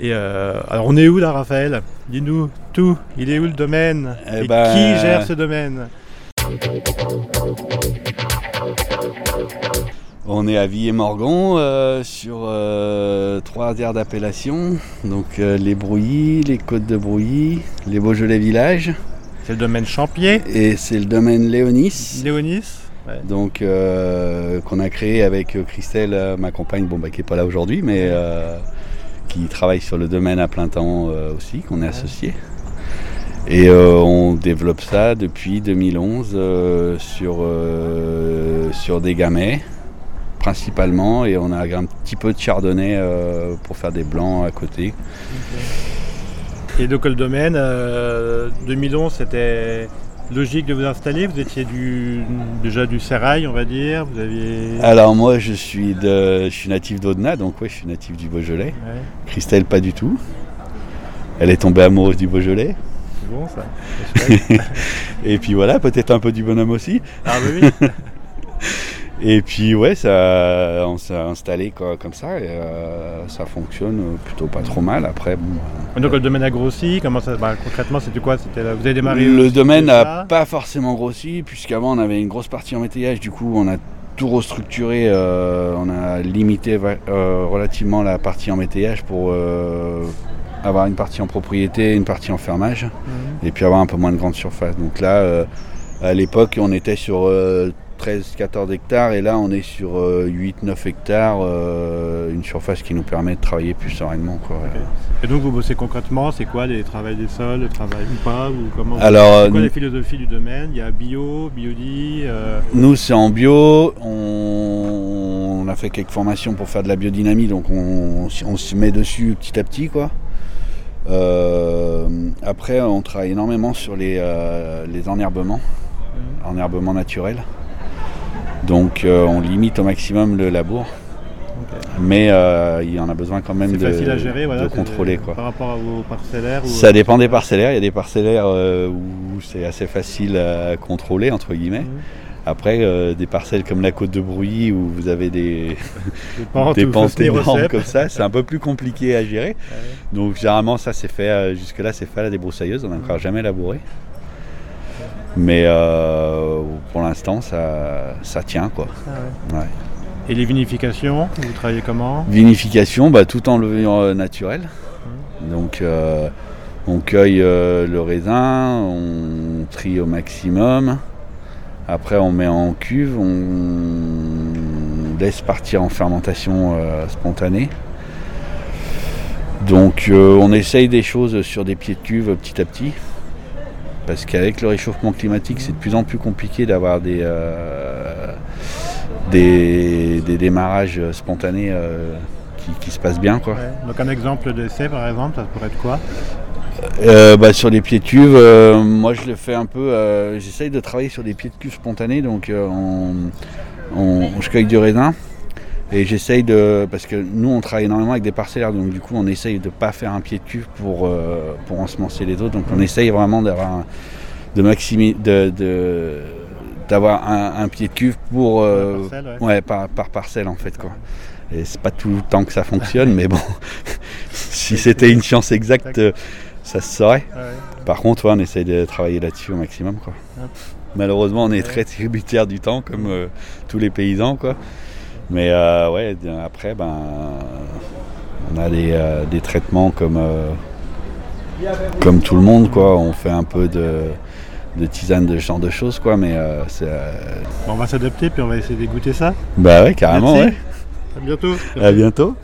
Et euh, alors on est où là Raphaël? Dis-nous tout, il est où le domaine? Eh Et ben, qui gère ce domaine? On est à Villers-Morgon euh, sur euh, trois aires d'appellation. Donc euh, les Brouillis, les Côtes de Brouilly, les Beaujolais Villages. C'est le domaine Champier, Et c'est le domaine Léonis. Léonis Ouais. Donc qu'on a créé avec Christelle, ma compagne, bon bah qui est pas là aujourd'hui, mais qui travaille sur le domaine à plein temps euh, aussi, qu'on est associé. Et euh, on développe ça depuis 2011 euh, sur, sur des gamets principalement et on a un petit peu de chardonnay euh, pour faire des blancs à côté. Et donc le domaine, euh, 2011 c'était logique de vous installer, vous étiez du, déjà du Sérail on va dire, vous aviez... Alors moi je suis, de, je suis natif d'Audenat, donc oui je suis natif du Beaujolais. Ouais, Christelle pas du tout. Elle est tombée amoureuse du Beaujolais. c'est bon ça. Et puis voilà, peut-être un peu du bonhomme aussi. ah bah oui, Et puis ouais, ça, on s'est installé quoi, comme ça et euh, ça fonctionne plutôt pas trop mal. Après, bon, euh, donc le domaine a grossi, comment ça, bah, concrètement c'était quoi? C'était Vous avez démarré le domaine n'a pas forcément grossi puisqu'avant on avait une grosse partie en métayage. Du coup, on a tout restructuré, euh, on a limité euh, relativement la partie en métayage pour euh, avoir une partie en propriété, une partie en fermage. Mhm. et puis avoir un peu moins de grande surface. Donc là, euh, à l'époque, on était sur 13-14 hectares et là, on est sur 8-9 hectares, euh, une surface qui nous permet de travailler plus sereinement. Quoi. Et donc vous bossez concrètement, c'est quoi les travails des sols, le travail ou pas ou comment Alors, C'est quoi nous- la philosophie du domaine? Il y a bio, biodie, euh, Nous, c'est en bio. On, on a fait quelques formations pour faire de la biodynamie, donc on, on se met dessus petit à petit. Quoi. Euh, après, on travaille énormément sur les, euh, les enherbements, enherbements naturels. Donc, euh, on limite au maximum le labour. Mais euh, il y en a besoin quand même de, facile à gérer, voilà, de c'est- contrôler. Quoi. Par rapport aux parcellaires ou- Ça dépend des parcellaires. Il y a des parcellaires euh, où c'est assez facile à contrôler, entre guillemets. Mhm. Après, euh, des parcelles comme la côte de Brouilly où vous avez des, Des pentes, énormes comme ça, c'est un peu plus compliqué à gérer. Ouais. Donc généralement, ça c'est fait, euh, jusque-là, c'est fait à la débroussailleuse. On n'a encore jamais labouré. Mais euh, pour l'instant, ça, ça tient quoi. Ah ouais. Ouais. Et les vinifications, vous travaillez comment? Vinification, bah, tout en levure euh, naturel. Donc euh, on cueille euh, le raisin, on trie au maximum. Après on met en cuve, on laisse partir en fermentation euh, spontanée. Donc euh, on essaye des choses sur des pieds de cuve petit à petit. Parce qu'avec le réchauffement climatique, c'est de plus en plus compliqué d'avoir des, euh, des, des démarrages spontanés euh, qui, qui se passent bien. Quoi. Ouais. Donc un exemple d'essai par exemple, ça pourrait être quoi? Euh, bah, sur les pieds de cuve, euh, moi je le fais un peu. euh, J'essaye de travailler sur des pieds de cuve spontanés, donc on, on- je cueille du raisin et j'essaye de. Parce que nous on travaille énormément avec des parcellaires, donc du coup on essaye de pas faire un pied de cuve pour, euh, pour ensemencer les autres. Donc on essaye vraiment d'avoir un- de maximi, de, de- d'avoir un, un pied de cuve pour. euh, Par parcelle, ouais. ouais, par, par parcelle en fait quoi. Et c'est pas tout le temps que ça fonctionne, mais bon, si c'était une science exacte, ça se saurait. Par contre, ouais, on essaye de travailler là-dessus au maximum. Quoi. Malheureusement, on est très tributaire du temps, comme euh, tous les paysans. Quoi. Mais euh, ouais, après, ben, on a des, euh, des traitements comme, euh, comme tout le monde. Quoi. On fait un peu de, de tisane, de ce genre de choses. Quoi. Mais c'est, euh, Bon, on va s'adapter puis on va essayer de goûter ça. bah ouais, carrément. Merci. Ouais. À bientôt. À bientôt.